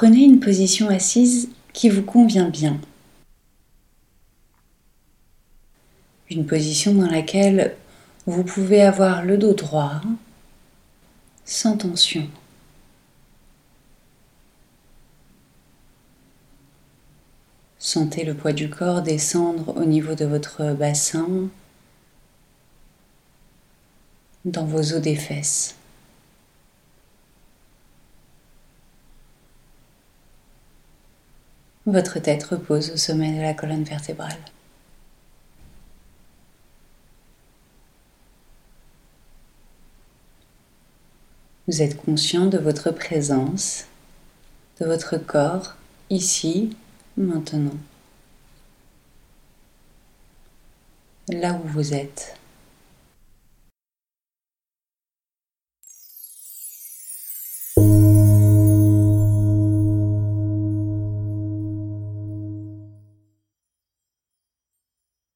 Prenez une position assise qui vous convient bien. Une position dans laquelle vous pouvez avoir le dos droit, sans tension. Sentez le poids du corps descendre au niveau de votre bassin, dans vos os des fesses. Votre tête repose au sommet de la colonne vertébrale. Vous êtes conscient de votre présence, de votre corps ici, maintenant. Là où vous êtes.